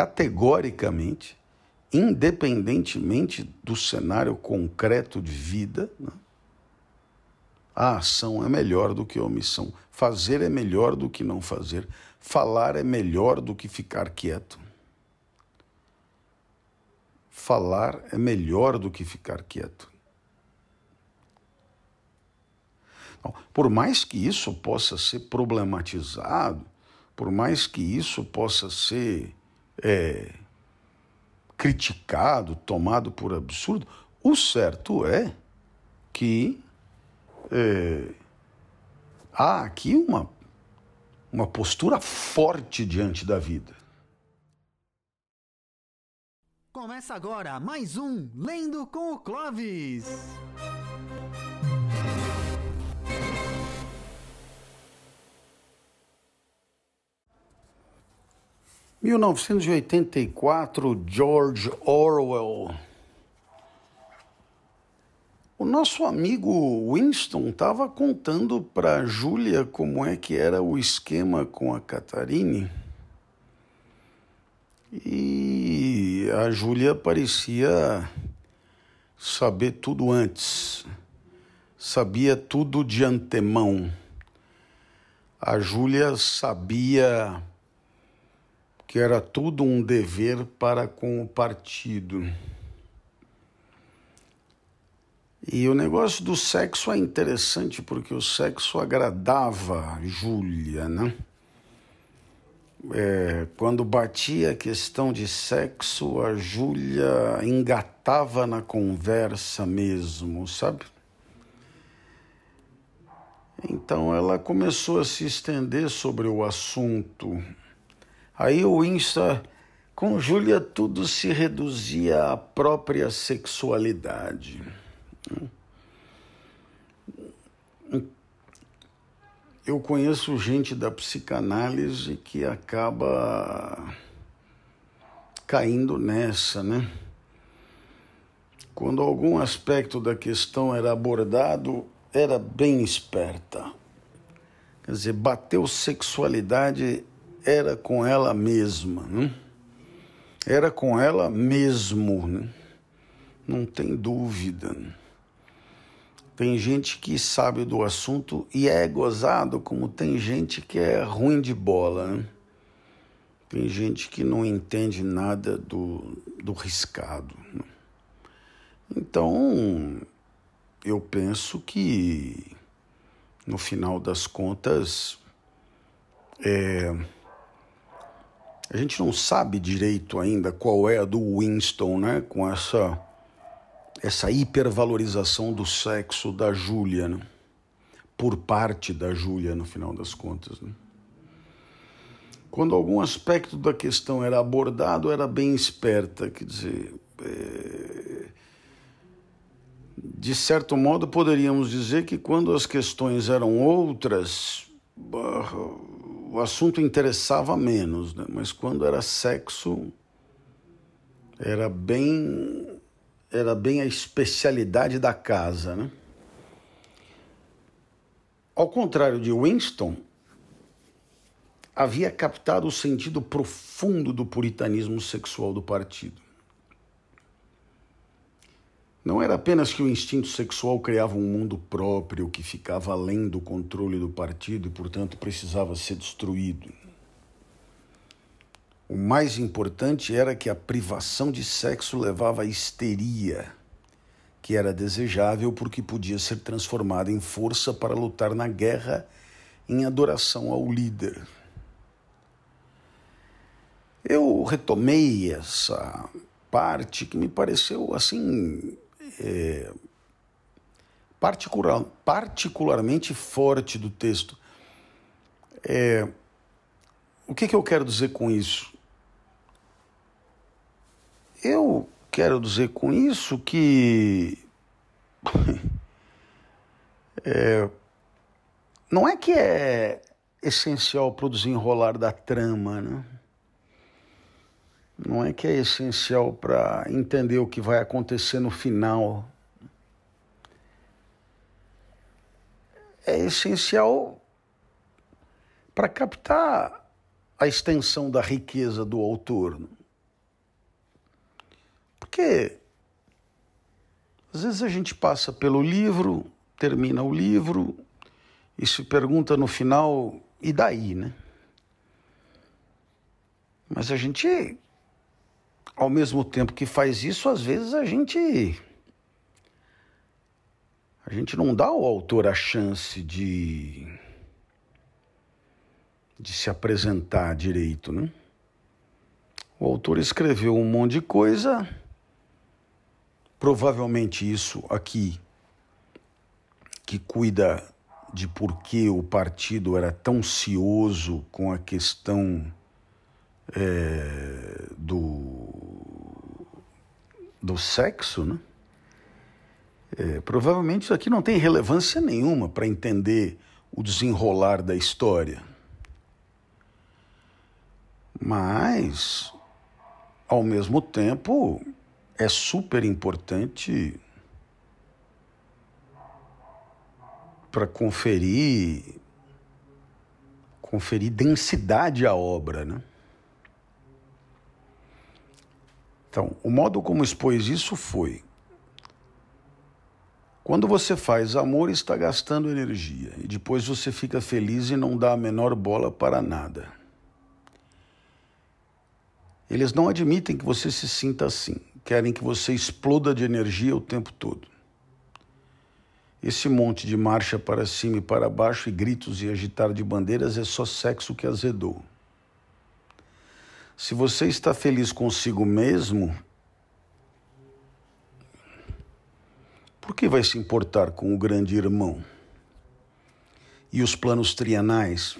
categoricamente, independentemente do cenário concreto de vida, né? a ação é melhor do que a omissão. Fazer é melhor do que não fazer. Falar é melhor do que ficar quieto. Falar é melhor do que ficar quieto. por mais que isso possa ser problematizado, por mais que isso possa ser é, criticado, tomado por absurdo, o certo é que é, há aqui uma, uma postura forte diante da vida. Começa agora mais um Lendo com o Clovis. 1984, George Orwell. O nosso amigo Winston estava contando para Júlia como é que era o esquema com a Catarine. E a Júlia parecia saber tudo antes, sabia tudo de antemão. A Júlia sabia que era tudo um dever para com o partido. E o negócio do sexo é interessante porque o sexo agradava Júlia, né? É, quando batia a questão de sexo, a Júlia engatava na conversa mesmo, sabe? Então ela começou a se estender sobre o assunto Aí o Insta, com Júlia, tudo se reduzia à própria sexualidade. Eu conheço gente da psicanálise que acaba caindo nessa, né? Quando algum aspecto da questão era abordado, era bem esperta. Quer dizer, bateu sexualidade era com ela mesma, né? era com ela mesmo, né? não tem dúvida. Né? Tem gente que sabe do assunto e é gozado, como tem gente que é ruim de bola. Né? Tem gente que não entende nada do, do riscado. Né? Então, eu penso que, no final das contas, é, a gente não sabe direito ainda qual é a do Winston, né? Com essa essa hipervalorização do sexo da Júlia, né? por parte da Júlia, no final das contas. Né? Quando algum aspecto da questão era abordado, era bem esperta, quer dizer, é... de certo modo poderíamos dizer que quando as questões eram outras, o assunto interessava menos, né? mas quando era sexo, era bem, era bem a especialidade da casa. Né? Ao contrário de Winston, havia captado o sentido profundo do puritanismo sexual do partido. Não era apenas que o instinto sexual criava um mundo próprio que ficava além do controle do partido e, portanto, precisava ser destruído. O mais importante era que a privação de sexo levava à histeria, que era desejável porque podia ser transformada em força para lutar na guerra em adoração ao líder. Eu retomei essa parte que me pareceu assim é, particular, particularmente forte do texto. É, o que, que eu quero dizer com isso? Eu quero dizer com isso que é, não é que é essencial para o desenrolar da trama, né? Não é que é essencial para entender o que vai acontecer no final. É essencial para captar a extensão da riqueza do autor. Porque às vezes a gente passa pelo livro, termina o livro e se pergunta no final, e daí, né? Mas a gente, ao mesmo tempo que faz isso, às vezes a gente. A gente não dá ao autor a chance de. de se apresentar direito, né? O autor escreveu um monte de coisa, provavelmente isso aqui, que cuida de por que o partido era tão cioso com a questão é, do, do sexo, né? É, provavelmente isso aqui não tem relevância nenhuma para entender o desenrolar da história. Mas ao mesmo tempo, é super importante para conferir conferir densidade à obra, né? Então, o modo como expôs isso foi: quando você faz amor, está gastando energia, e depois você fica feliz e não dá a menor bola para nada. Eles não admitem que você se sinta assim, querem que você exploda de energia o tempo todo. Esse monte de marcha para cima e para baixo e gritos e agitar de bandeiras é só sexo que azedou. Se você está feliz consigo mesmo, por que vai se importar com o grande irmão? E os planos trienais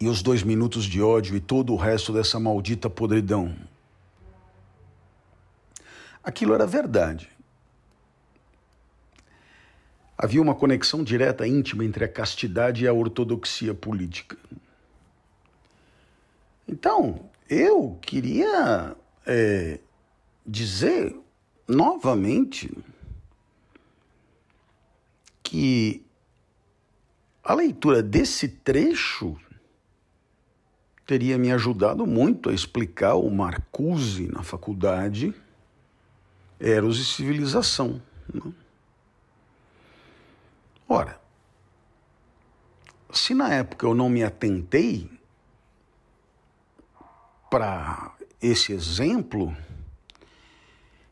e os dois minutos de ódio e todo o resto dessa maldita podridão. Aquilo era verdade. Havia uma conexão direta íntima entre a castidade e a ortodoxia política. Então, eu queria é, dizer novamente que a leitura desse trecho teria me ajudado muito a explicar o Marcuse na faculdade, Eros e Civilização. Né? Ora, se na época eu não me atentei para esse exemplo,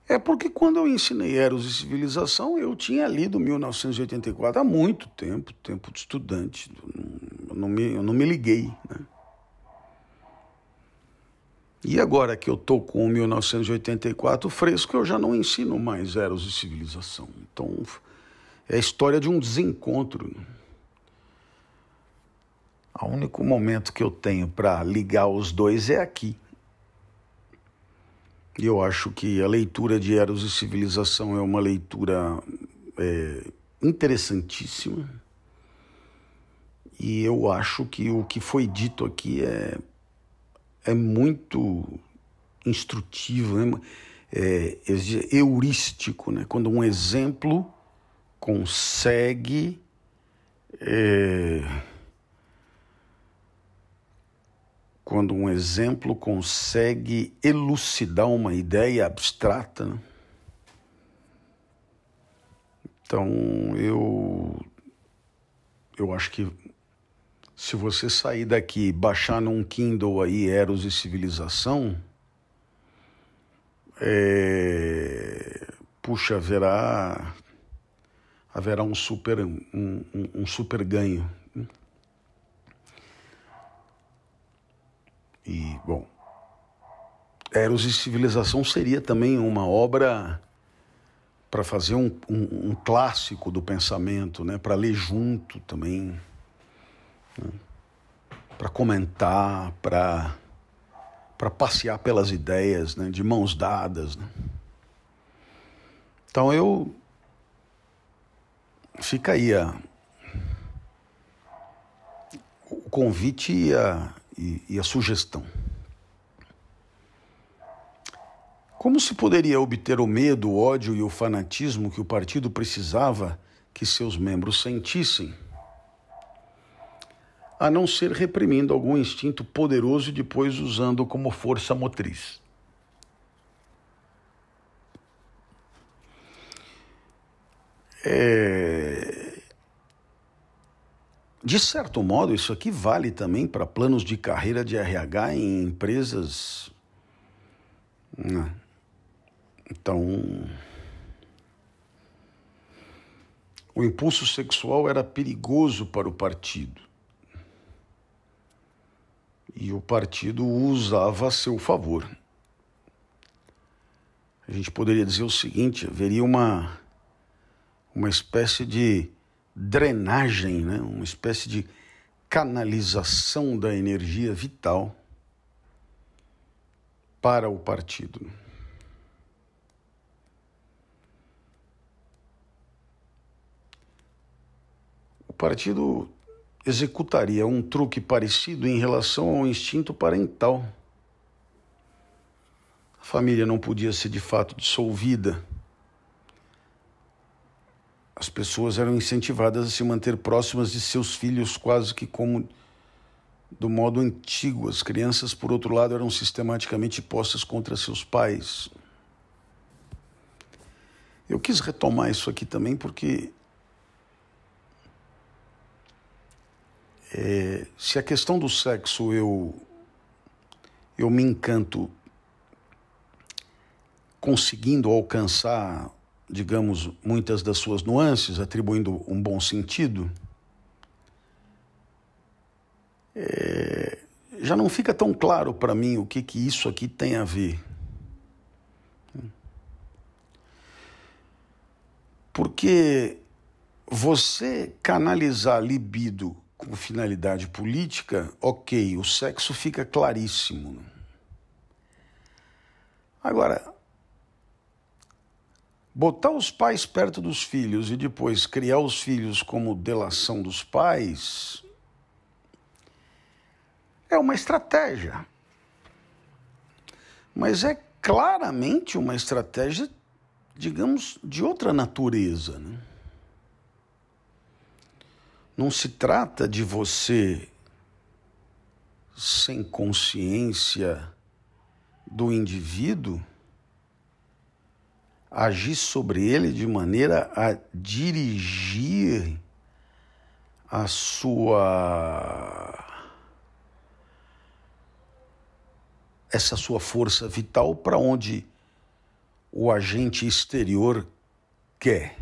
é porque quando eu ensinei Eros e Civilização, eu tinha lido 1984 há muito tempo, tempo de estudante, eu não me, eu não me liguei. Né? E agora que eu estou com 1984 fresco, eu já não ensino mais Eros e Civilização. Então, é a história de um desencontro. O único momento que eu tenho para ligar os dois é aqui. E eu acho que a leitura de Eros e Civilização é uma leitura é, interessantíssima. E eu acho que o que foi dito aqui é é muito instrutivo, né? é, é heurístico, né? quando um exemplo consegue é, quando um exemplo consegue elucidar uma ideia abstrata. Né? Então eu eu acho que se você sair daqui e baixar num Kindle aí Eros e Civilização, é... puxa, haverá, haverá um, super, um, um, um super ganho. E, bom, Eros e Civilização seria também uma obra para fazer um, um, um, clássico do pensamento, né? para ler junto também né? para comentar, para para passear pelas ideias, né? de mãos dadas. Né? Então eu fica aí a, o convite a, e, e a sugestão. Como se poderia obter o medo, o ódio e o fanatismo que o partido precisava que seus membros sentissem? A não ser reprimindo algum instinto poderoso e depois usando como força motriz. É... De certo modo, isso aqui vale também para planos de carreira de RH em empresas. Né? Então. O impulso sexual era perigoso para o partido. E o partido o usava a seu favor. A gente poderia dizer o seguinte: haveria uma, uma espécie de drenagem, né? uma espécie de canalização da energia vital para o partido. partido executaria um truque parecido em relação ao instinto parental. A família não podia ser de fato dissolvida. As pessoas eram incentivadas a se manter próximas de seus filhos, quase que como do modo antigo. As crianças, por outro lado, eram sistematicamente postas contra seus pais. Eu quis retomar isso aqui também porque É, se a questão do sexo eu, eu me encanto conseguindo alcançar, digamos, muitas das suas nuances, atribuindo um bom sentido, é, já não fica tão claro para mim o que, que isso aqui tem a ver. Porque você canalizar libido com finalidade política, ok, o sexo fica claríssimo. Agora, botar os pais perto dos filhos e depois criar os filhos como delação dos pais é uma estratégia. Mas é claramente uma estratégia, digamos, de outra natureza. Né? Não se trata de você, sem consciência do indivíduo, agir sobre ele de maneira a dirigir a sua essa sua força vital para onde o agente exterior quer.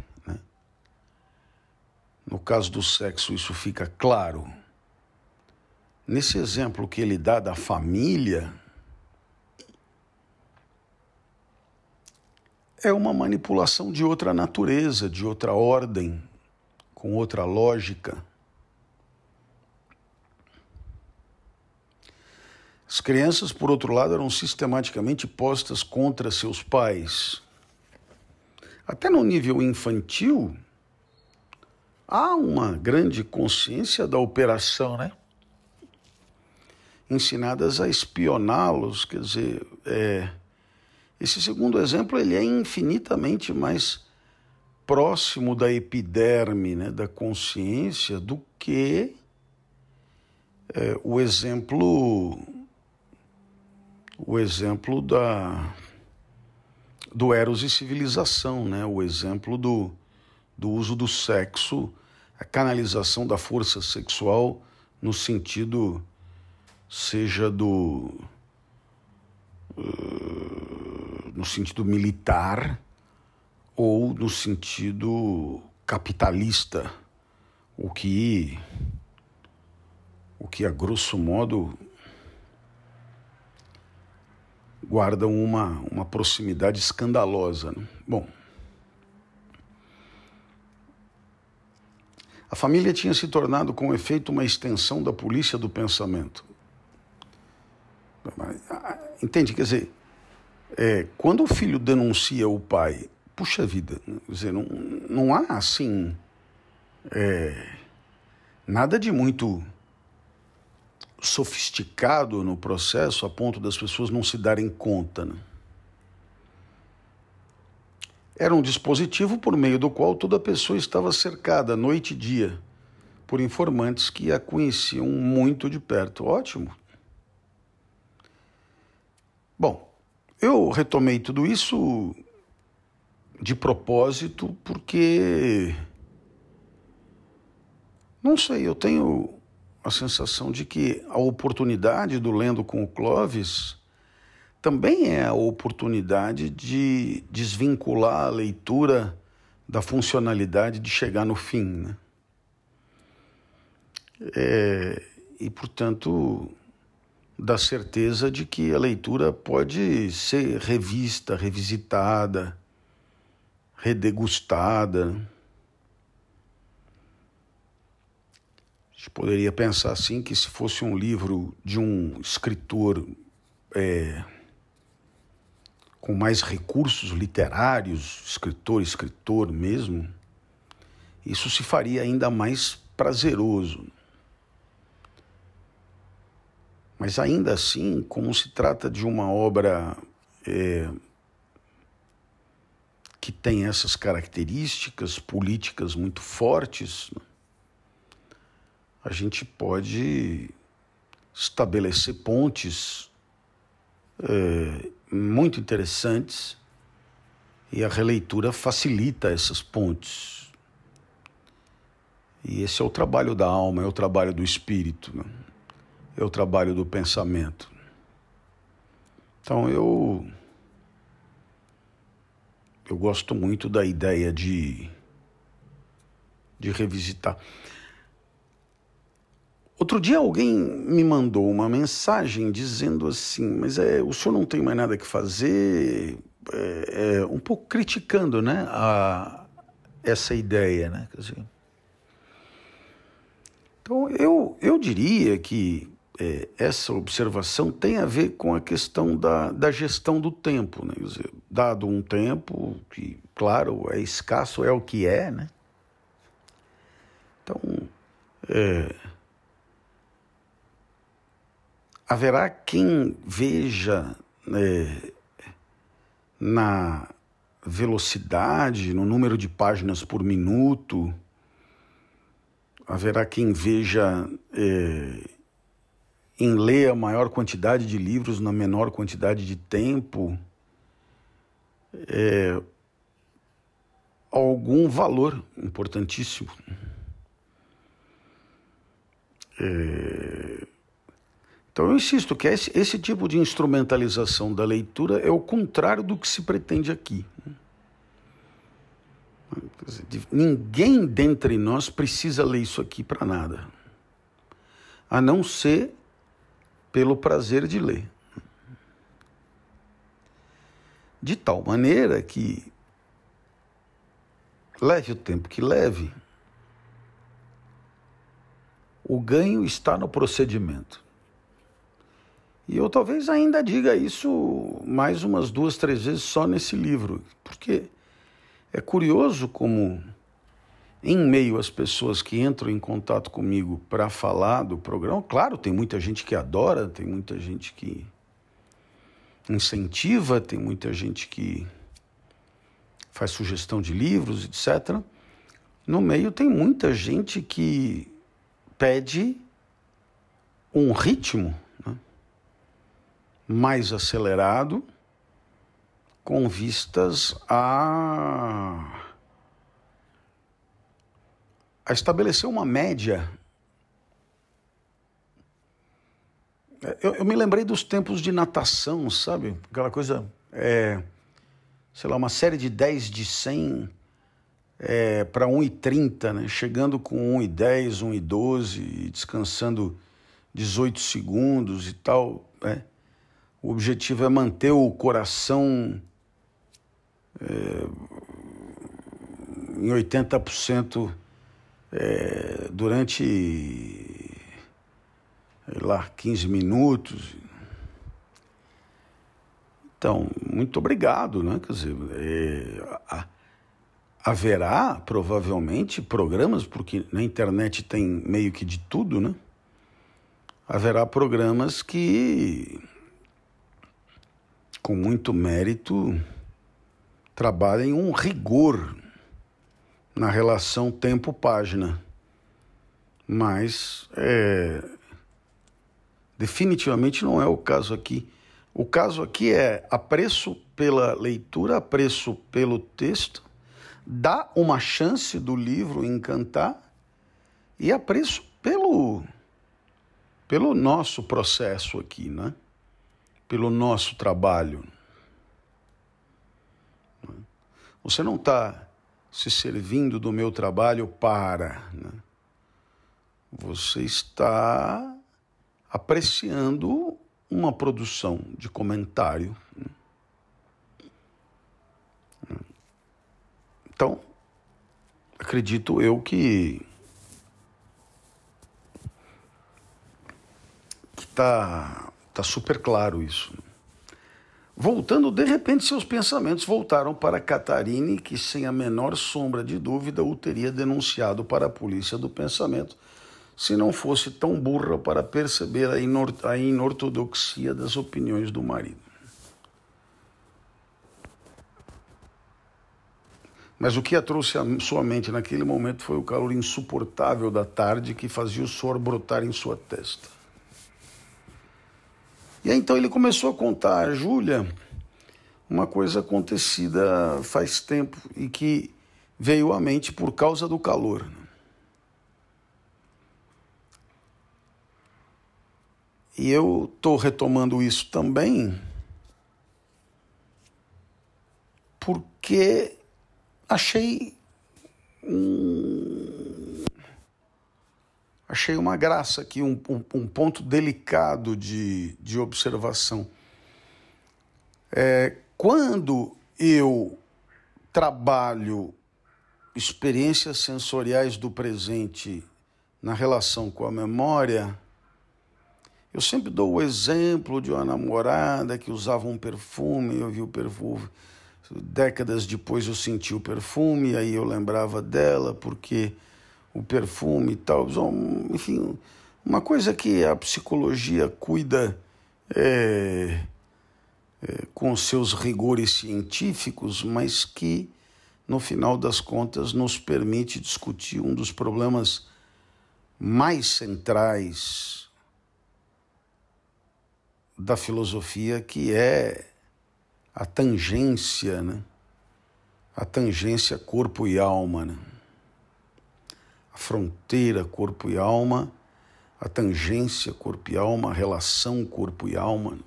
No caso do sexo, isso fica claro. Nesse exemplo que ele dá da família, é uma manipulação de outra natureza, de outra ordem, com outra lógica. As crianças, por outro lado, eram sistematicamente postas contra seus pais. Até no nível infantil, há uma grande consciência da operação, né? Ensinadas a espioná-los, quer dizer, é, esse segundo exemplo ele é infinitamente mais próximo da epiderme, né, da consciência, do que é, o exemplo o exemplo da do eros e civilização, né, o exemplo do do uso do sexo, a canalização da força sexual no sentido seja do no sentido militar ou no sentido capitalista, o que o que a grosso modo guardam uma, uma proximidade escandalosa. Né? Bom, A família tinha se tornado, com efeito, uma extensão da polícia do pensamento. Entende? Quer dizer, é, quando o filho denuncia o pai, puxa vida, dizer, não, não há assim é, nada de muito sofisticado no processo a ponto das pessoas não se darem conta. Né? Era um dispositivo por meio do qual toda pessoa estava cercada, noite e dia, por informantes que a conheciam muito de perto. Ótimo. Bom, eu retomei tudo isso de propósito, porque. Não sei, eu tenho a sensação de que a oportunidade do Lendo com o Clóvis também é a oportunidade de desvincular a leitura da funcionalidade de chegar no fim. Né? É, e, portanto, da certeza de que a leitura pode ser revista, revisitada, redegustada. A gente poderia pensar assim que se fosse um livro de um escritor é, com mais recursos literários, escritor, escritor mesmo, isso se faria ainda mais prazeroso. Mas ainda assim, como se trata de uma obra é, que tem essas características políticas muito fortes, a gente pode estabelecer pontes é, muito interessantes e a releitura facilita essas pontes. E esse é o trabalho da alma, é o trabalho do espírito. Né? É o trabalho do pensamento. Então eu eu gosto muito da ideia de de revisitar. Outro dia alguém me mandou uma mensagem dizendo assim, mas é, o senhor não tem mais nada que fazer, é, é, um pouco criticando, né, a, essa ideia, né, então eu, eu diria que é, essa observação tem a ver com a questão da, da gestão do tempo. Né? Dizer, dado um tempo que, claro, é escasso, é o que é, né? Então, é, haverá quem veja é, na velocidade, no número de páginas por minuto, haverá quem veja é, em ler a maior quantidade de livros na menor quantidade de tempo, é, algum valor importantíssimo. É, então eu insisto que esse, esse tipo de instrumentalização da leitura é o contrário do que se pretende aqui. Ninguém dentre nós precisa ler isso aqui para nada, a não ser pelo prazer de ler. De tal maneira que, leve o tempo que leve, o ganho está no procedimento. E eu talvez ainda diga isso mais umas duas, três vezes só nesse livro, porque é curioso como em meio às pessoas que entram em contato comigo para falar do programa, claro, tem muita gente que adora, tem muita gente que incentiva, tem muita gente que faz sugestão de livros, etc. No meio tem muita gente que pede um ritmo né, mais acelerado com vistas a a estabelecer uma média. Eu, eu, me lembrei dos tempos de natação, sabe? Aquela coisa, é, sei lá, uma série de 10 de 100 é, para 1,30, né? chegando com 1,10, 1,12 e descansando 18 segundos e tal. Né? O objetivo é manter o coração é, em 80% é, durante lá 15 minutos. Então, muito obrigado, né? Quer dizer, é, a, haverá provavelmente programas, porque na internet tem meio que de tudo, né? Haverá programas que, com muito mérito, trabalhem um rigor na relação tempo-página. Mas é, definitivamente não é o caso aqui. O caso aqui é apreço pela leitura, apreço pelo texto, dá uma chance do livro encantar e apreço pelo pelo nosso processo aqui, né? Pelo nosso trabalho. Você não está se servindo do meu trabalho para. Né? Você está apreciando uma produção de comentário. Né? Então, acredito eu que está tá super claro isso. Voltando, de repente, seus pensamentos voltaram para Catarine, que, sem a menor sombra de dúvida, o teria denunciado para a polícia do pensamento, se não fosse tão burra para perceber a inortodoxia das opiniões do marido. Mas o que a trouxe à sua mente naquele momento foi o calor insuportável da tarde que fazia o suor brotar em sua testa. E aí, então ele começou a contar a Júlia uma coisa acontecida faz tempo e que veio à mente por causa do calor. E eu estou retomando isso também porque achei um, achei uma graça aqui, um, um, um ponto delicado de, de observação. É, quando eu trabalho experiências sensoriais do presente na relação com a memória, eu sempre dou o exemplo de uma namorada que usava um perfume, eu vi o perfume. Décadas depois eu senti o perfume, aí eu lembrava dela, porque o perfume e tal. Enfim, uma coisa que a psicologia cuida é, é, com seus rigores científicos, mas que, no final das contas, nos permite discutir um dos problemas mais centrais da filosofia que é a tangência, né? A tangência corpo e alma, né? A fronteira corpo e alma, a tangência corpo e alma, a relação corpo e alma.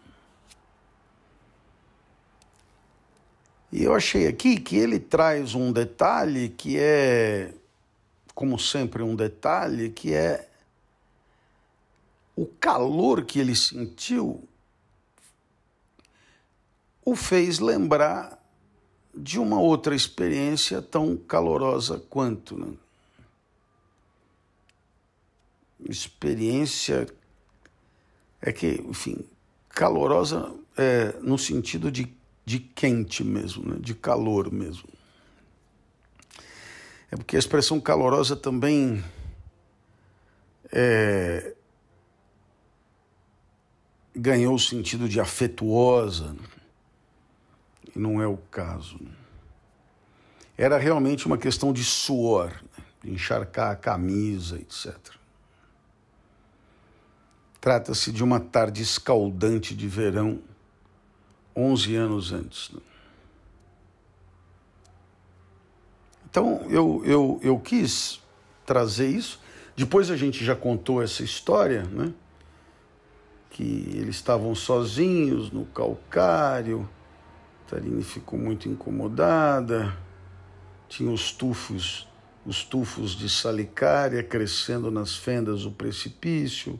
E eu achei aqui que ele traz um detalhe que é, como sempre, um detalhe que é o calor que ele sentiu o fez lembrar de uma outra experiência tão calorosa quanto. Né? Experiência é que, enfim, calorosa é, no sentido de, de quente mesmo, né? de calor mesmo. É porque a expressão calorosa também é, ganhou o sentido de afetuosa. Né? e não é o caso. Era realmente uma questão de suor, né? de encharcar a camisa, etc. Trata-se de uma tarde escaldante de verão, 11 anos antes. Né? Então eu, eu, eu quis trazer isso. Depois a gente já contou essa história, né? Que eles estavam sozinhos no calcário Tarine ficou muito incomodada. Tinha os tufos, os tufos de salicária crescendo nas fendas do precipício,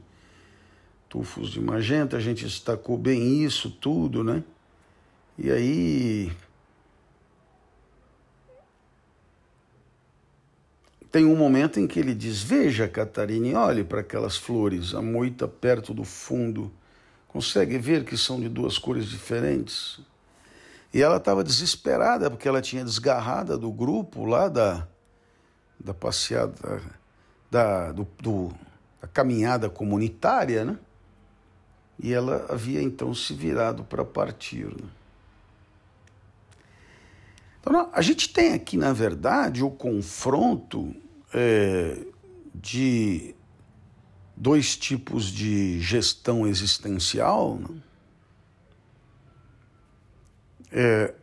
tufos de magenta. A gente destacou bem isso tudo, né? E aí tem um momento em que ele diz: Veja, Catarine, olhe para aquelas flores, a moita perto do fundo. Consegue ver que são de duas cores diferentes? E ela estava desesperada porque ela tinha desgarrada do grupo lá da, da passeada, da, do, do, da caminhada comunitária, né? E ela havia então se virado para partir. Né? Então, a gente tem aqui, na verdade, o confronto é, de dois tipos de gestão existencial. Né? É,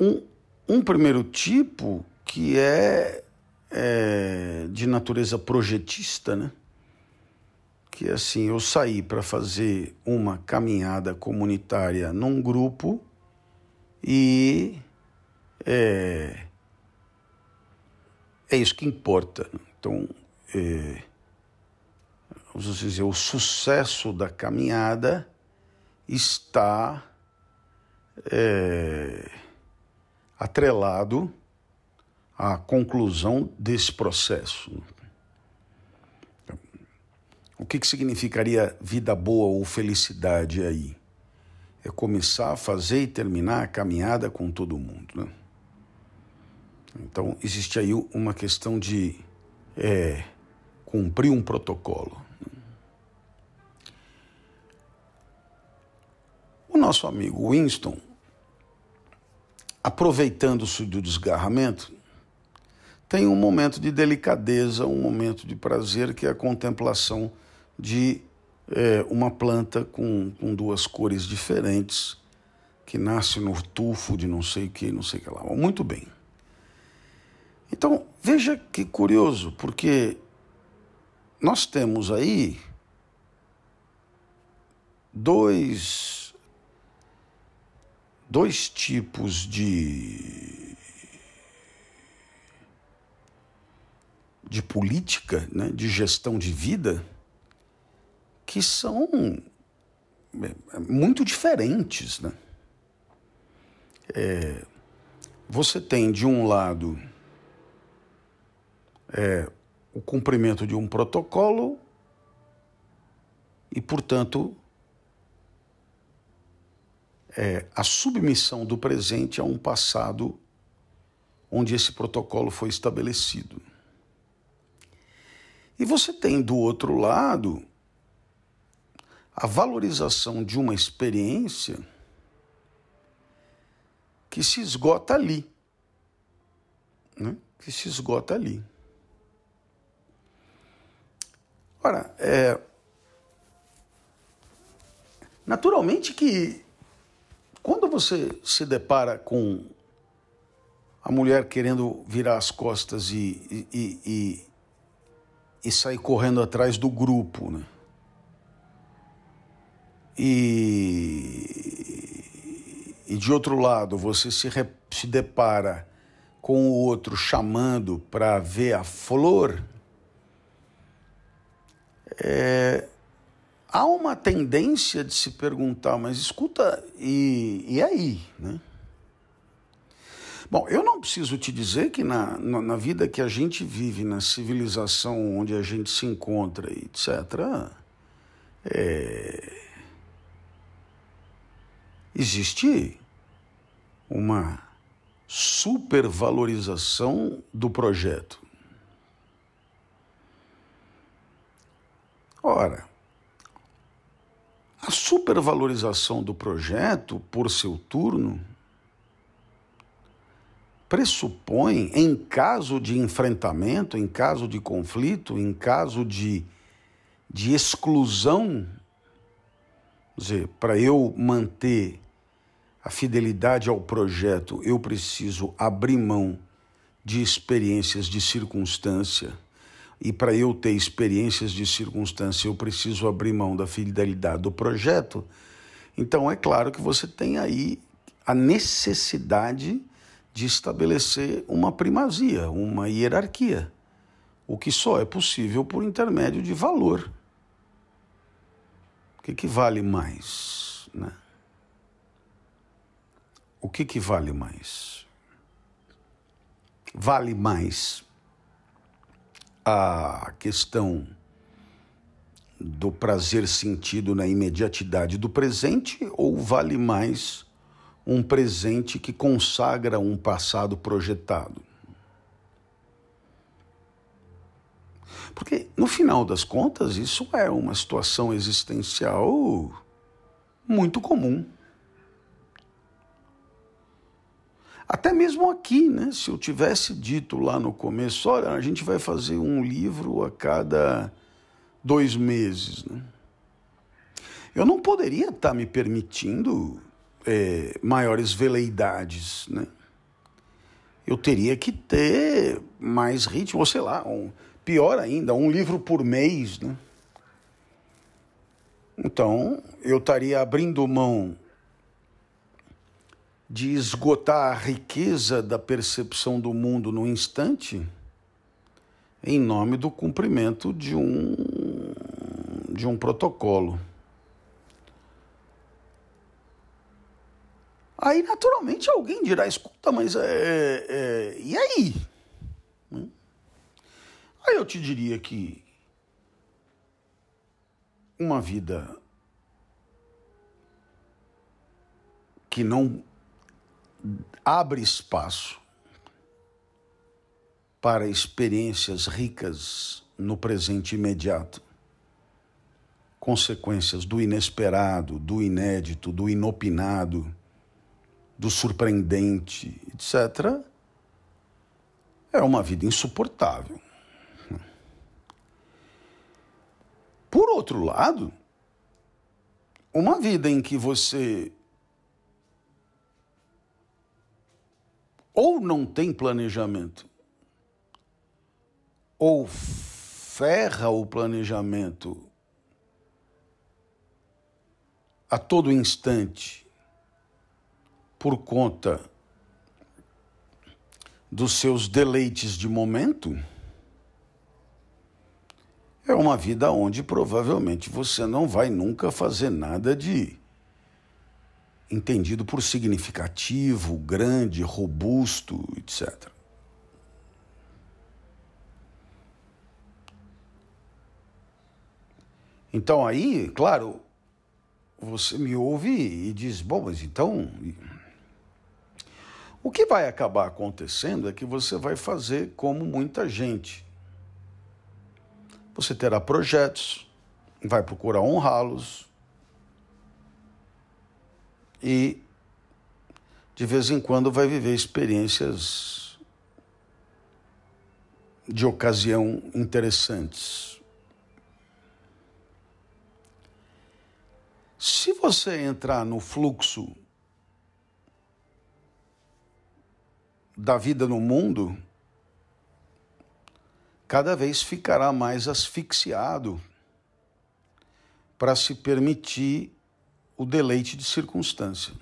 um, um primeiro tipo que é, é de natureza projetista, né? Que assim, eu saí para fazer uma caminhada comunitária num grupo e é, é isso que importa. Então, é, vamos dizer, o sucesso da caminhada está é, atrelado à conclusão desse processo. O que, que significaria vida boa ou felicidade aí? É começar a fazer e terminar a caminhada com todo mundo. Né? Então, existe aí uma questão de é, cumprir um protocolo. O nosso amigo Winston, aproveitando-se do desgarramento, tem um momento de delicadeza, um momento de prazer, que é a contemplação de é, uma planta com, com duas cores diferentes, que nasce no tufo de não sei o que, não sei o que lá. Muito bem. Então, veja que curioso, porque nós temos aí dois, dois tipos de, de política, né, de gestão de vida que são é, muito diferentes. Né? É, você tem, de um lado, é, o cumprimento de um protocolo e, portanto, é, a submissão do presente a um passado onde esse protocolo foi estabelecido. E você tem do outro lado a valorização de uma experiência que se esgota ali. Né? Que se esgota ali. Ora, é, naturalmente que quando você se depara com a mulher querendo virar as costas e, e, e, e sair correndo atrás do grupo, né? E, e de outro lado, você se, re, se depara com o outro chamando para ver a flor, é, há uma tendência de se perguntar, mas escuta, e, e aí? Né? Bom, eu não preciso te dizer que na, na vida que a gente vive, na civilização onde a gente se encontra, etc., é, existe uma supervalorização do projeto. Ora, a supervalorização do projeto, por seu turno, pressupõe, em caso de enfrentamento, em caso de conflito, em caso de, de exclusão, dizer, para eu manter a fidelidade ao projeto, eu preciso abrir mão de experiências de circunstância. E para eu ter experiências de circunstância, eu preciso abrir mão da fidelidade do projeto. Então, é claro que você tem aí a necessidade de estabelecer uma primazia, uma hierarquia, o que só é possível por intermédio de valor. O que, que vale mais? Né? O que, que vale mais? Vale mais a questão do prazer sentido na imediatidade do presente ou vale mais um presente que consagra um passado projetado? Porque, no final das contas, isso é uma situação existencial muito comum. Até mesmo aqui, né? Se eu tivesse dito lá no começo, olha, a gente vai fazer um livro a cada dois meses, né? Eu não poderia estar me permitindo é, maiores veleidades, né? Eu teria que ter mais ritmo, ou sei lá, um, pior ainda, um livro por mês, né? Então, eu estaria abrindo mão de esgotar a riqueza da percepção do mundo no instante em nome do cumprimento de um de um protocolo. Aí, naturalmente, alguém dirá: escuta, mas é, é, e aí? Hum? Aí eu te diria que uma vida que não abre espaço para experiências ricas no presente imediato, consequências do inesperado, do inédito, do inopinado do surpreendente, etc., é uma vida insuportável. Por outro lado, uma vida em que você ou não tem planejamento, ou ferra o planejamento a todo instante por conta dos seus deleites de momento, é uma vida onde provavelmente você não vai nunca fazer nada de entendido por significativo, grande, robusto, etc. Então aí, claro, você me ouve e diz: bom, mas então o que vai acabar acontecendo é que você vai fazer como muita gente. Você terá projetos, vai procurar honrá-los e de vez em quando vai viver experiências de ocasião interessantes. Se você entrar no fluxo da vida no mundo, cada vez ficará mais asfixiado para se permitir o deleite de circunstância.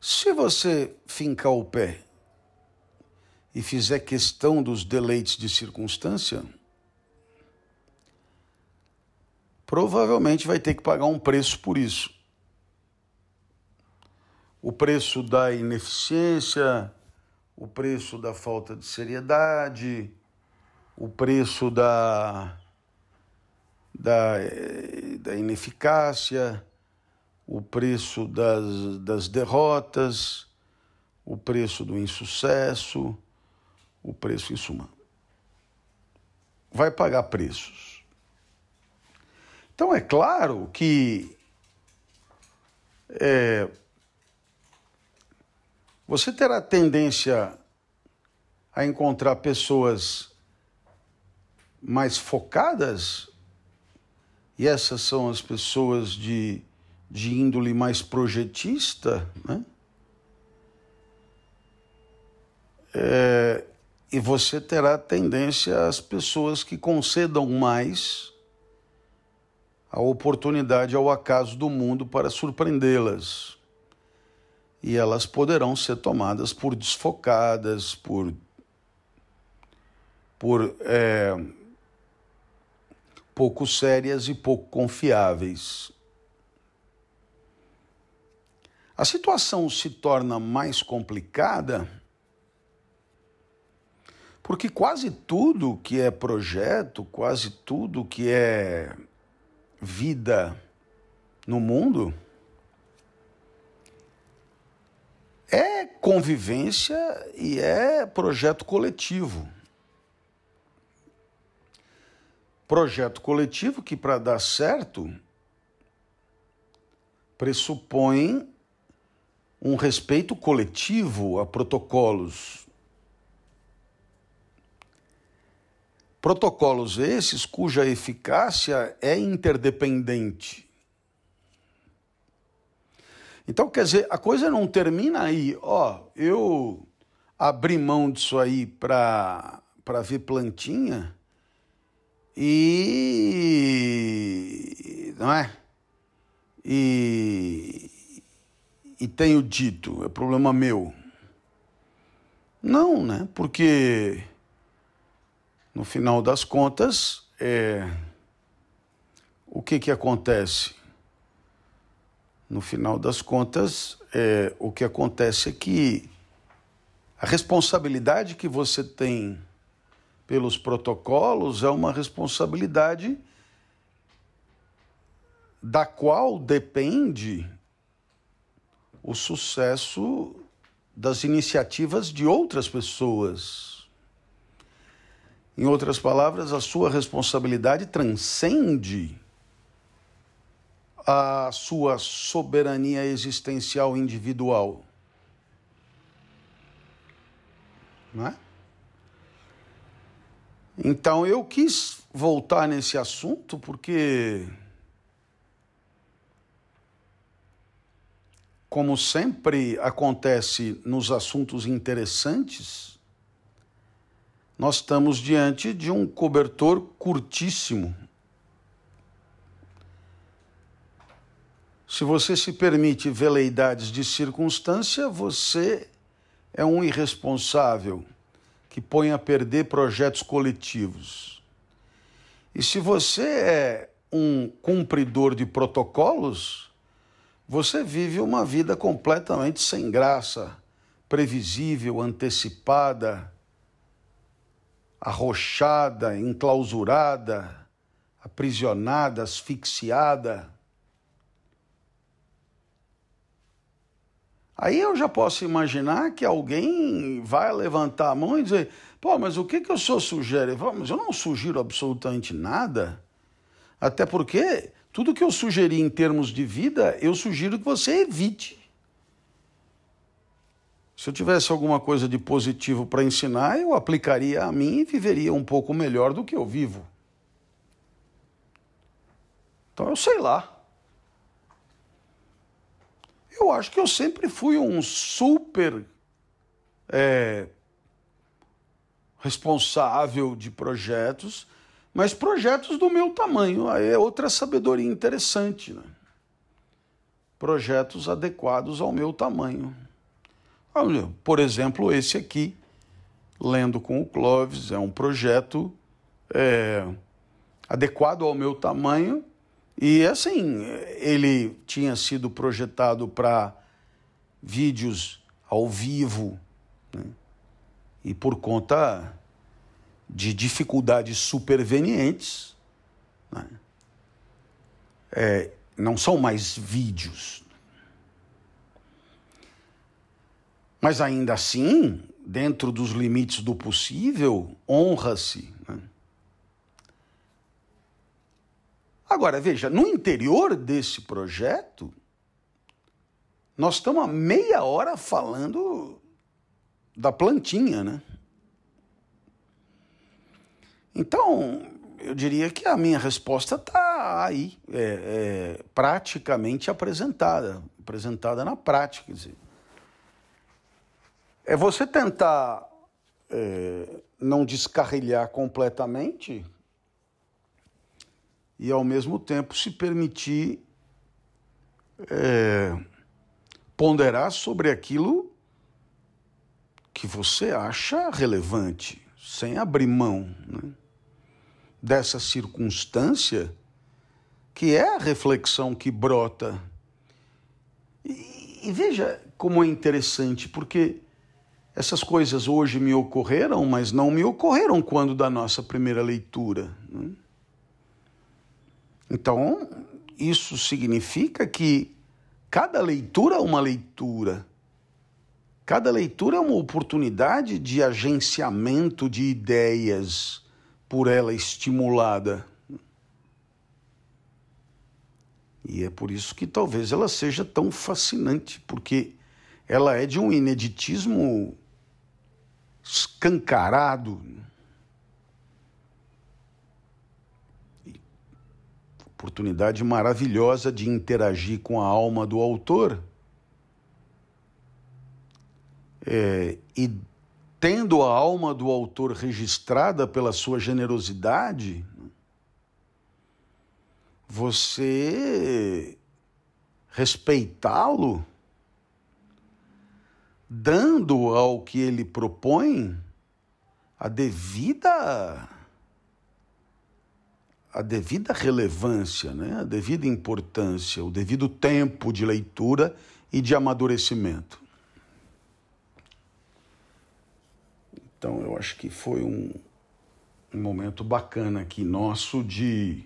Se você fincar o pé e fizer questão dos deleites de circunstância, provavelmente vai ter que pagar um preço por isso o preço da ineficiência, o preço da falta de seriedade, o preço da, da, da ineficácia, o preço das, das derrotas, o preço do insucesso, o preço em suma. Vai pagar preços. Então é claro que é, você terá tendência a encontrar pessoas mais focadas, e essas são as pessoas de, de índole mais projetista, né? É, e você terá tendência às pessoas que concedam mais a oportunidade ao acaso do mundo para surpreendê-las e elas poderão ser tomadas por desfocadas, por, por é, pouco sérias e pouco confiáveis. A situação se torna mais complicada porque quase tudo que é projeto, quase tudo que é vida no mundo, é convivência e é projeto coletivo. Projeto coletivo que, para dar certo, pressupõe um respeito coletivo a protocolos. Protocolos esses cuja eficácia é interdependente. Então, quer dizer, a coisa não termina aí. Ó, eu abri mão disso aí para ver plantinha e. Não é? E, e tenho dito, é problema meu. Não, né? Porque no final das contas, é, o que, que acontece? No final das contas, é, o que acontece é que a responsabilidade que você tem pelos protocolos é uma responsabilidade da qual depende o sucesso das iniciativas de outras pessoas. Em outras palavras, a sua responsabilidade transcende a sua soberania existencial individual. Não é? Então eu quis voltar nesse assunto porque, como sempre acontece nos assuntos interessantes, nós estamos diante de um cobertor curtíssimo. Se você se permite veleidades de circunstância, você é um irresponsável que põe a perder projetos coletivos. E se você é um cumpridor de protocolos, você vive uma vida completamente sem graça, previsível, antecipada, arrochada, enclausurada, aprisionada, asfixiada. Aí eu já posso imaginar que alguém vai levantar a mão e dizer: pô, mas o que, que o senhor sugere? Eu falo, mas eu não sugiro absolutamente nada. Até porque tudo que eu sugeri em termos de vida, eu sugiro que você evite. Se eu tivesse alguma coisa de positivo para ensinar, eu aplicaria a mim e viveria um pouco melhor do que eu vivo. Então eu sei lá. Eu acho que eu sempre fui um super é, responsável de projetos, mas projetos do meu tamanho. Aí é outra sabedoria interessante. Né? Projetos adequados ao meu tamanho. Por exemplo, esse aqui, Lendo com o Clóvis, é um projeto é, adequado ao meu tamanho e assim, ele tinha sido projetado para vídeos ao vivo, né? e por conta de dificuldades supervenientes, né? é, não são mais vídeos. Mas ainda assim, dentro dos limites do possível, honra-se Agora, veja, no interior desse projeto, nós estamos há meia hora falando da plantinha, né? Então, eu diria que a minha resposta está aí, é, é, praticamente apresentada, apresentada na prática. Dizer, é você tentar é, não descarrilhar completamente e, ao mesmo tempo, se permitir é, ponderar sobre aquilo que você acha relevante, sem abrir mão né, dessa circunstância que é a reflexão que brota. E, e veja como é interessante, porque essas coisas hoje me ocorreram, mas não me ocorreram quando da nossa primeira leitura. Né? Então, isso significa que cada leitura é uma leitura. Cada leitura é uma oportunidade de agenciamento de ideias por ela estimulada. E é por isso que talvez ela seja tão fascinante, porque ela é de um ineditismo escancarado. Oportunidade maravilhosa de interagir com a alma do autor. É, e tendo a alma do autor registrada pela sua generosidade, você respeitá-lo, dando ao que ele propõe a devida a devida relevância, né? a devida importância, o devido tempo de leitura e de amadurecimento. Então, eu acho que foi um, um momento bacana aqui nosso de,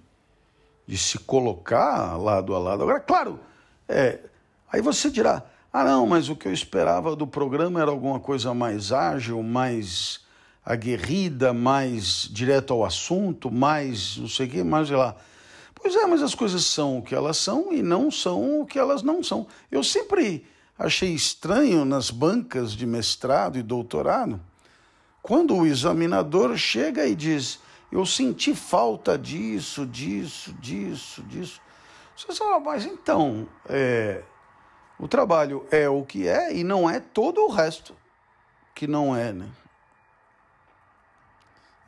de se colocar lado a lado. Agora, claro, é, aí você dirá: ah, não, mas o que eu esperava do programa era alguma coisa mais ágil, mais aguerrida, mais direto ao assunto, mais não sei o que, mais sei lá. Pois é, mas as coisas são o que elas são e não são o que elas não são. Eu sempre achei estranho nas bancas de mestrado e doutorado, quando o examinador chega e diz: Eu senti falta disso, disso, disso, disso. Você fala, mas então, é, o trabalho é o que é e não é todo o resto que não é, né?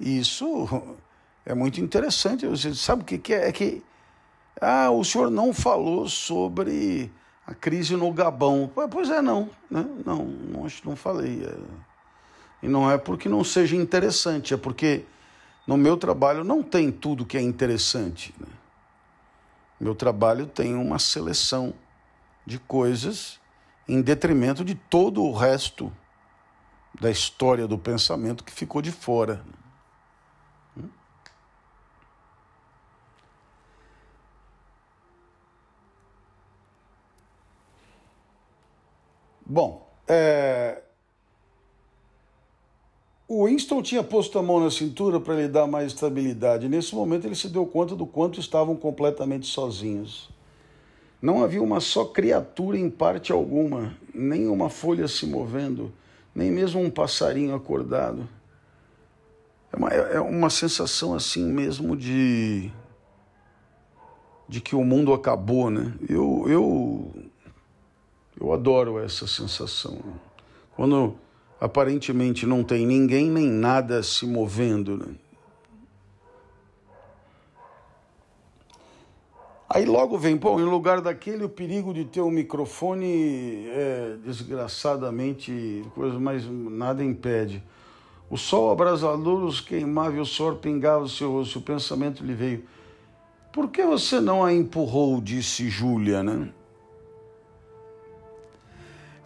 Isso é muito interessante. Você sabe o que é? É que ah, o senhor não falou sobre a crise no Gabão. Pois é, não. Né? Não, não, não falei. É. E não é porque não seja interessante, é porque no meu trabalho não tem tudo que é interessante. Né? Meu trabalho tem uma seleção de coisas em detrimento de todo o resto da história do pensamento que ficou de fora. Bom, é... o Winston tinha posto a mão na cintura para lhe dar mais estabilidade. Nesse momento, ele se deu conta do quanto estavam completamente sozinhos. Não havia uma só criatura em parte alguma, nem uma folha se movendo, nem mesmo um passarinho acordado. É uma, é uma sensação assim mesmo de de que o mundo acabou, né? Eu, eu eu adoro essa sensação. Quando aparentemente não tem ninguém nem nada se movendo. Né? Aí logo vem, pô, em lugar daquele, o perigo de ter um microfone é desgraçadamente coisa, mas nada impede. O sol abrasador os queimava e o suor pingava o seu rosto, o pensamento lhe veio. Por que você não a empurrou? disse Júlia, né?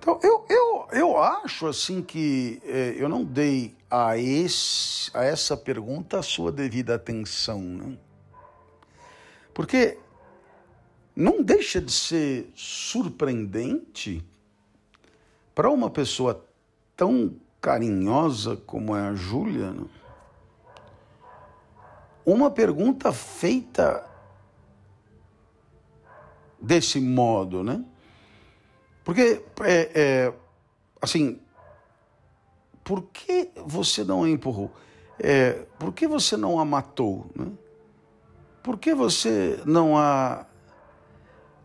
Então, eu, eu, eu acho assim que é, eu não dei a, esse, a essa pergunta a sua devida atenção. Né? Porque não deixa de ser surpreendente para uma pessoa tão carinhosa como é a Júlia, né? uma pergunta feita desse modo, né? Porque, é, é, assim, por que você não a empurrou? É, por que você não a matou? Né? Por que você não a.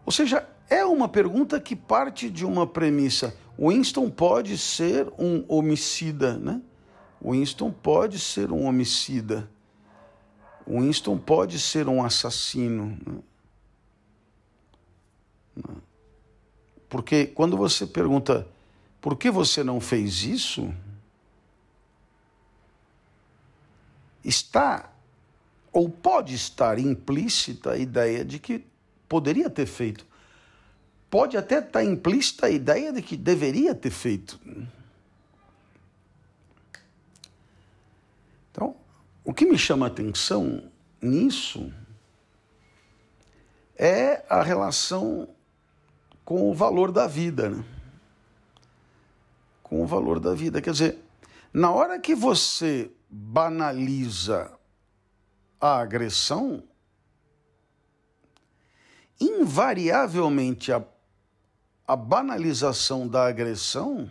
Ou seja, é uma pergunta que parte de uma premissa. Winston pode ser um homicida, né? Winston pode ser um homicida. Winston pode ser um assassino. Né? Porque quando você pergunta por que você não fez isso, está ou pode estar implícita a ideia de que poderia ter feito. Pode até estar implícita a ideia de que deveria ter feito. Então, o que me chama a atenção nisso é a relação com o valor da vida. Né? Com o valor da vida. Quer dizer, na hora que você banaliza a agressão, invariavelmente a, a banalização da agressão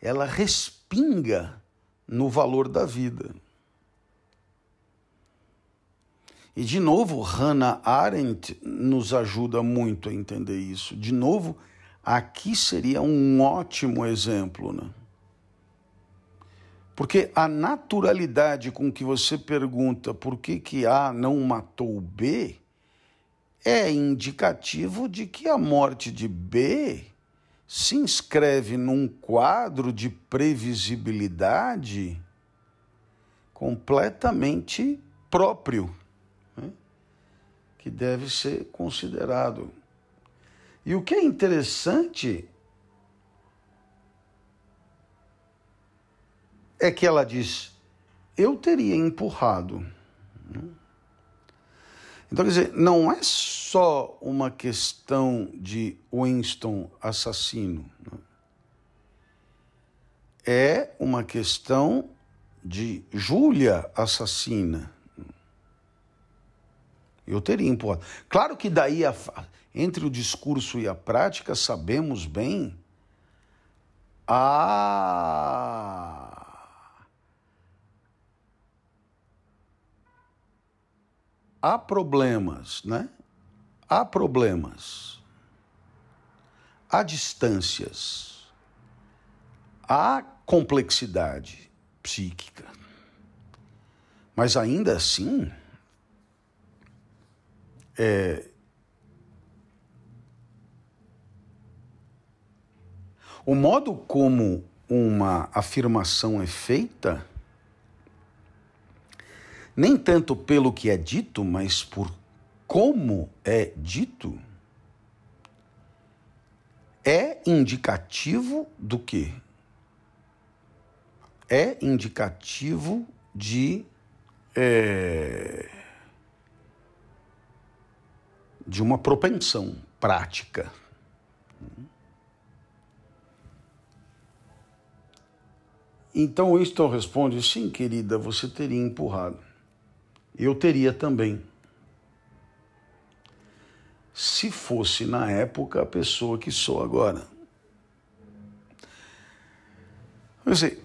ela respinga no valor da vida. E de novo, Hannah Arendt nos ajuda muito a entender isso. De novo, aqui seria um ótimo exemplo. Né? Porque a naturalidade com que você pergunta por que, que A não matou B é indicativo de que a morte de B se inscreve num quadro de previsibilidade completamente próprio? Que deve ser considerado. E o que é interessante é que ela diz: eu teria empurrado. Então, quer dizer, não é só uma questão de Winston assassino. É uma questão de Júlia assassina. Eu teria empurrado. Claro que daí, a, entre o discurso e a prática, sabemos bem a há problemas, né? Há problemas. Há distâncias. Há complexidade psíquica. Mas ainda assim, é, o modo como uma afirmação é feita nem tanto pelo que é dito, mas por como é dito, é indicativo do quê? É indicativo de. É, de uma propensão prática. Então Winston responde: sim, querida, você teria empurrado eu teria também. Se fosse na época a pessoa que sou agora. Quer dizer,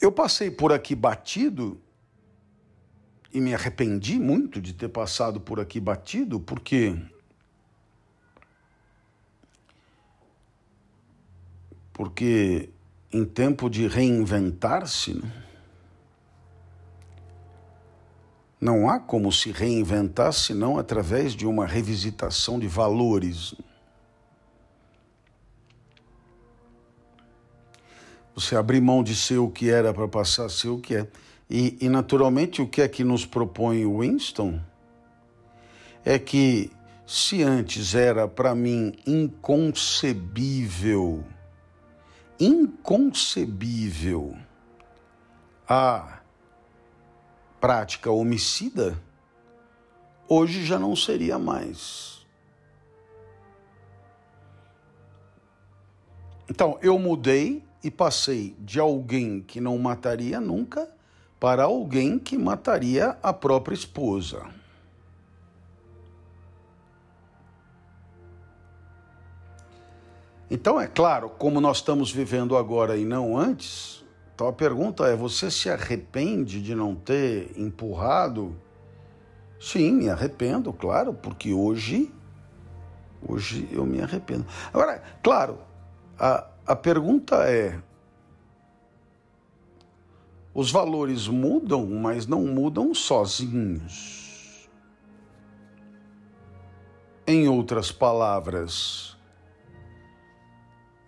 eu passei por aqui batido e me arrependi muito de ter passado por aqui batido, porque porque em tempo de reinventar-se? Não há como se reinventar senão através de uma revisitação de valores. Você abrir mão de ser o que era para passar a ser o que é. E, e, naturalmente, o que é que nos propõe Winston? É que se antes era para mim inconcebível, inconcebível a prática homicida, hoje já não seria mais. Então, eu mudei e passei de alguém que não mataria nunca para alguém que mataria a própria esposa. Então, é claro, como nós estamos vivendo agora e não antes, então a pergunta é: você se arrepende de não ter empurrado? Sim, me arrependo, claro, porque hoje, hoje eu me arrependo. Agora, claro, a, a pergunta é: os valores mudam, mas não mudam sozinhos. Em outras palavras,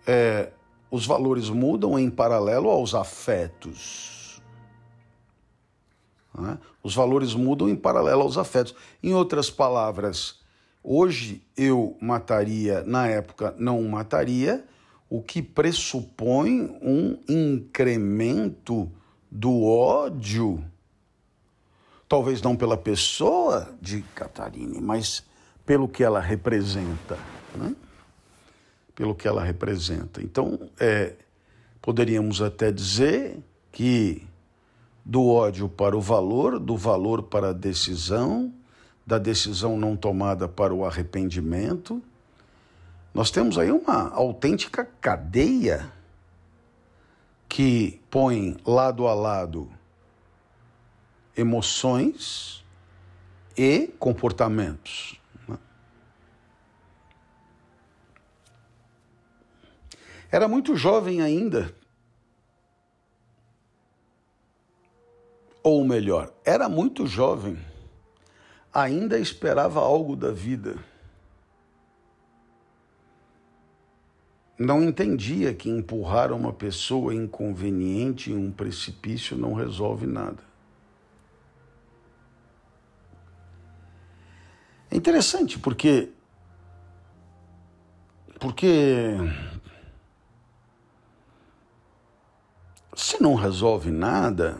é, os valores mudam em paralelo aos afetos. Né? Os valores mudam em paralelo aos afetos. Em outras palavras, hoje eu mataria, na época não mataria, o que pressupõe um incremento do ódio. Talvez não pela pessoa de Catarine, mas pelo que ela representa. Né? pelo que ela representa. Então, é, poderíamos até dizer que do ódio para o valor, do valor para a decisão, da decisão não tomada para o arrependimento, nós temos aí uma autêntica cadeia que põe lado a lado emoções e comportamentos. Era muito jovem ainda. Ou melhor, era muito jovem, ainda esperava algo da vida. Não entendia que empurrar uma pessoa inconveniente em um precipício não resolve nada. É interessante porque porque se não resolve nada,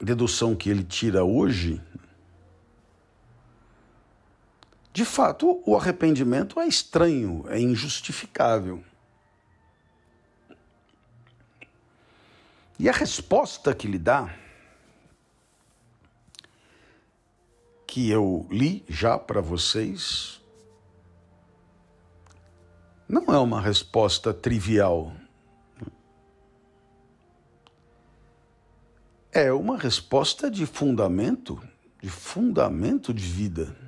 dedução que ele tira hoje, de fato, o arrependimento é estranho, é injustificável. E a resposta que lhe dá, que eu li já para vocês, não é uma resposta trivial. É uma resposta de fundamento, de fundamento de vida.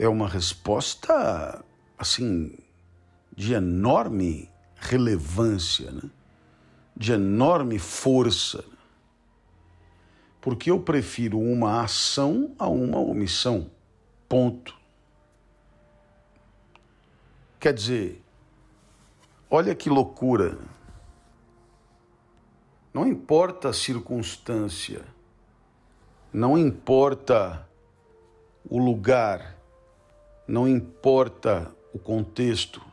É uma resposta, assim, de enorme relevância, né? de enorme força. Porque eu prefiro uma ação a uma omissão. Ponto. Quer dizer, olha que loucura. Não importa a circunstância, não importa o lugar, não importa o contexto,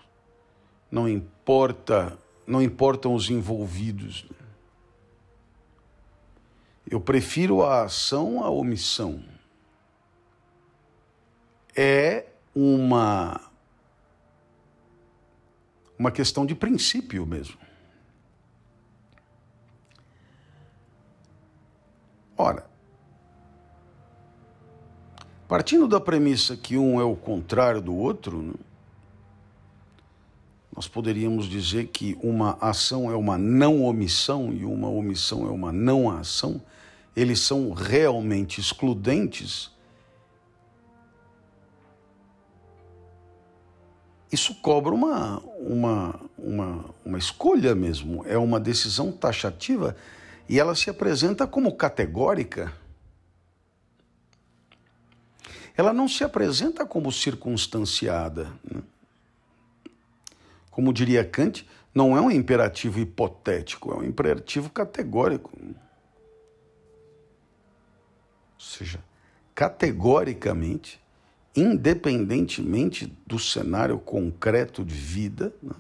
não importa, não importam os envolvidos. Eu prefiro a ação à omissão. É uma uma questão de princípio mesmo. Ora, partindo da premissa que um é o contrário do outro, né, nós poderíamos dizer que uma ação é uma não omissão e uma omissão é uma não ação. Eles são realmente excludentes isso cobra uma, uma, uma, uma escolha mesmo, é uma decisão taxativa e ela se apresenta como categórica. Ela não se apresenta como circunstanciada. Né? Como diria Kant, não é um imperativo hipotético, é um imperativo categórico. Ou seja, categoricamente independentemente do cenário concreto de vida, né?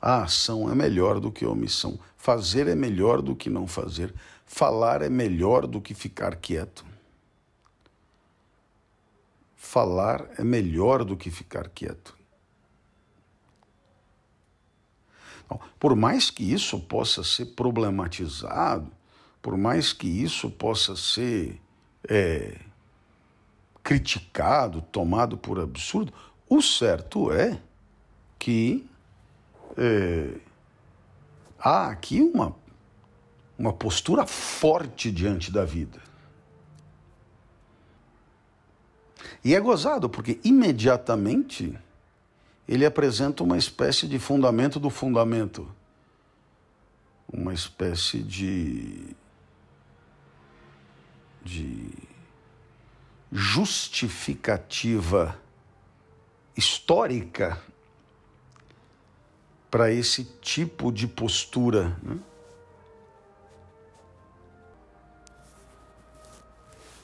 a ação é melhor do que a omissão. Fazer é melhor do que não fazer. Falar é melhor do que ficar quieto. Falar é melhor do que ficar quieto. por mais que isso possa ser problematizado, por mais que isso possa ser é, criticado, tomado por absurdo. O certo é que é, há aqui uma, uma postura forte diante da vida. E é gozado, porque imediatamente ele apresenta uma espécie de fundamento do fundamento, uma espécie de. de justificativa histórica para esse tipo de postura. Né?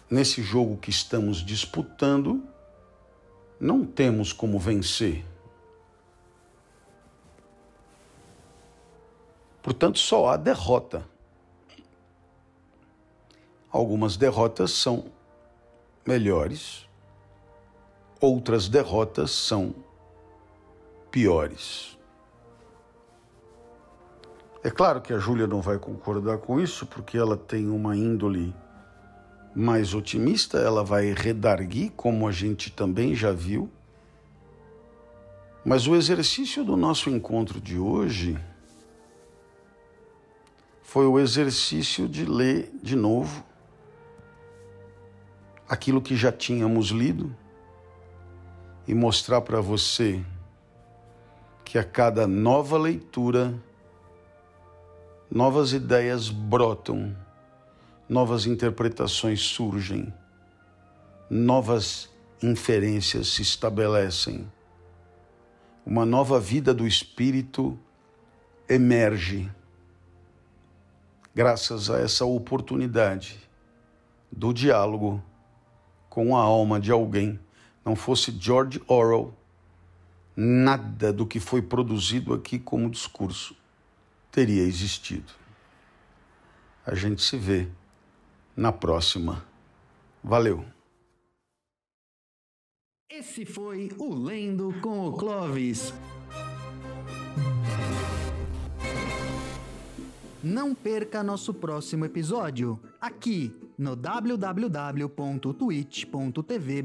Nesse jogo que estamos disputando, não temos como vencer. Portanto, só há derrota. Algumas derrotas são melhores, outras derrotas são piores. É claro que a Júlia não vai concordar com isso, porque ela tem uma índole mais otimista, ela vai redarguir, como a gente também já viu. Mas o exercício do nosso encontro de hoje foi o exercício de ler de novo aquilo que já tínhamos lido e mostrar para você que a cada nova leitura novas ideias brotam, novas interpretações surgem, novas inferências se estabelecem, uma nova vida do espírito emerge graças a essa oportunidade do diálogo com a alma de alguém. Não fosse George Orwell, nada do que foi produzido aqui como discurso teria existido. A gente se vê na próxima. Valeu! Esse foi o Lendo com o Clovis. Não perca nosso próximo episódio, aqui no www.twitch.tv